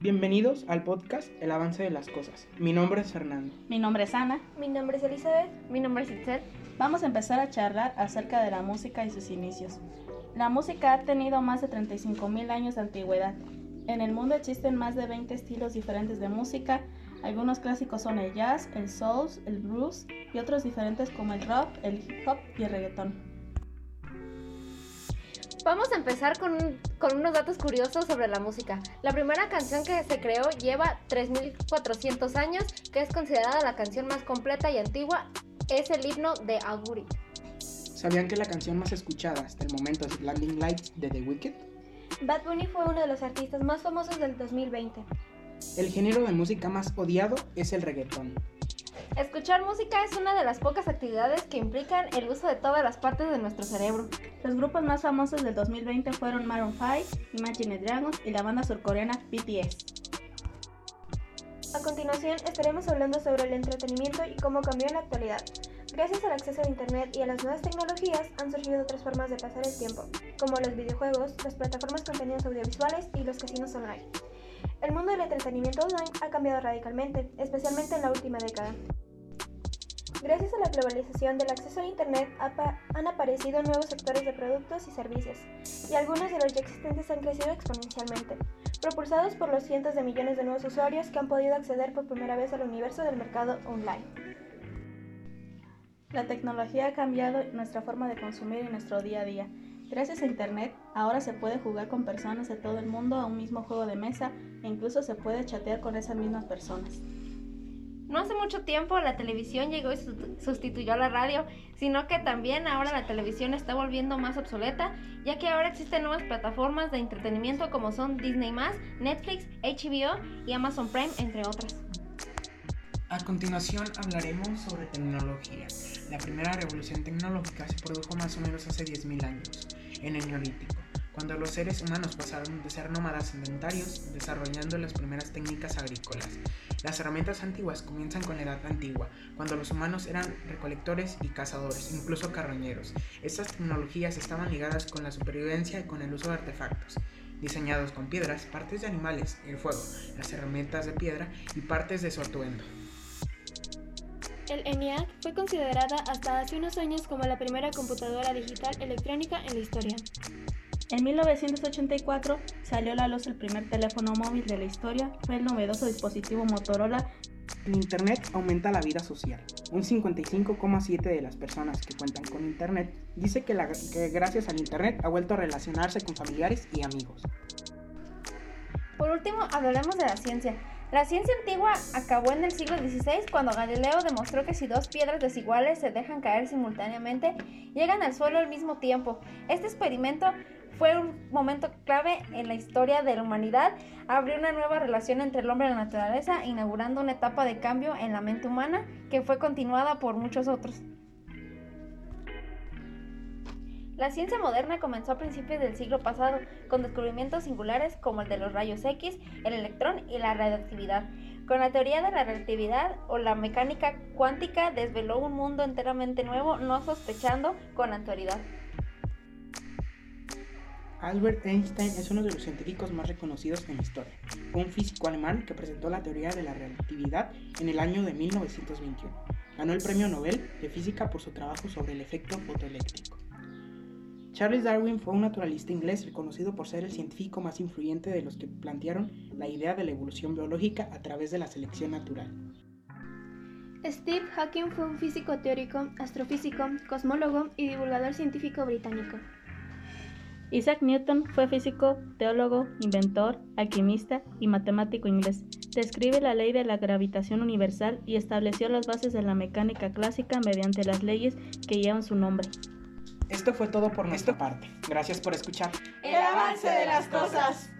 Bienvenidos al podcast El avance de las cosas. Mi nombre es Fernando. Mi nombre es Ana. Mi nombre es Elizabeth. Mi nombre es Itzel. Vamos a empezar a charlar acerca de la música y sus inicios. La música ha tenido más de 35.000 años de antigüedad. En el mundo existen más de 20 estilos diferentes de música. Algunos clásicos son el jazz, el soul, el blues y otros diferentes como el rock, el hip hop y el reggaetón. Vamos a empezar con, con, unos datos curiosos sobre la música. La primera canción que se creó lleva 3.400 años, que es considerada la canción más completa y antigua, es el himno de Auguri. ¿Sabían que la canción más escuchada hasta el momento es Blinding Lights de The Wicked? Bad Bunny fue uno de los artistas más famosos del 2020. El género de música más odiado es el reggaetón. Escuchar música es una de las pocas actividades que implican el uso de todas las partes de nuestro cerebro. Los grupos más famosos del 2020 fueron Maroon 5, Imagine Dragons y la banda surcoreana BTS. A continuación estaremos hablando sobre el entretenimiento y cómo cambió en la actualidad. Gracias al acceso a Internet y a las nuevas tecnologías han surgido otras formas de pasar el tiempo, como los videojuegos, las plataformas con contenidos audiovisuales y los casinos online. El mundo del entretenimiento online ha cambiado radicalmente, especialmente en la última década. Gracias a la globalización del acceso a Internet han aparecido nuevos sectores de productos y servicios, y algunos de los ya existentes han crecido exponencialmente, propulsados por los cientos de millones de nuevos usuarios que han podido acceder por primera vez al universo del mercado online. La tecnología ha cambiado nuestra forma de consumir en nuestro día a día. Gracias a Internet, ahora se puede jugar con personas de todo el mundo a un mismo juego de mesa e incluso se puede chatear con esas mismas personas. No hace mucho tiempo la televisión llegó y sustituyó a la radio, sino que también ahora la televisión está volviendo más obsoleta, ya que ahora existen nuevas plataformas de entretenimiento como son Disney+, Netflix, HBO y Amazon Prime, entre otras. A continuación hablaremos sobre tecnología. La primera revolución tecnológica se produjo más o menos hace 10.000 años, en el Neolítico cuando los seres humanos pasaron de ser nómadas sedentarios desarrollando las primeras técnicas agrícolas. Las herramientas antiguas comienzan con la edad antigua, cuando los humanos eran recolectores y cazadores, incluso carroñeros. Estas tecnologías estaban ligadas con la supervivencia y con el uso de artefactos diseñados con piedras, partes de animales, el fuego, las herramientas de piedra y partes de su atuendo. El ENIAC fue considerada hasta hace unos años como la primera computadora digital electrónica en la historia. En 1984 salió a la luz el primer teléfono móvil de la historia, fue el novedoso dispositivo Motorola. El Internet aumenta la vida social. Un 55,7% de las personas que cuentan con Internet dice que, que gracias al Internet ha vuelto a relacionarse con familiares y amigos. Por último, hablaremos de la ciencia. La ciencia antigua acabó en el siglo XVI cuando Galileo demostró que si dos piedras desiguales se dejan caer simultáneamente, llegan al suelo al mismo tiempo. Este experimento fue un momento clave en la historia de la humanidad, abrió una nueva relación entre el hombre y la naturaleza, inaugurando una etapa de cambio en la mente humana que fue continuada por muchos otros. La ciencia moderna comenzó a principios del siglo pasado con descubrimientos singulares como el de los rayos X, el electrón y la radioactividad. Con la teoría de la relatividad o la mecánica cuántica desveló un mundo enteramente nuevo, no sospechando con anterioridad. Albert Einstein es uno de los científicos más reconocidos en la historia. Un físico alemán que presentó la teoría de la relatividad en el año de 1921. Ganó el premio Nobel de Física por su trabajo sobre el efecto fotoeléctrico. Charles Darwin fue un naturalista inglés reconocido por ser el científico más influyente de los que plantearon la idea de la evolución biológica a través de la selección natural. Steve Hawking fue un físico teórico, astrofísico, cosmólogo y divulgador científico británico. Isaac Newton fue físico, teólogo, inventor, alquimista y matemático inglés. Describe la ley de la gravitación universal y estableció las bases de la mecánica clásica mediante las leyes que llevan su nombre. Esto fue todo por nuestra parte. Gracias por escuchar. El avance de las cosas.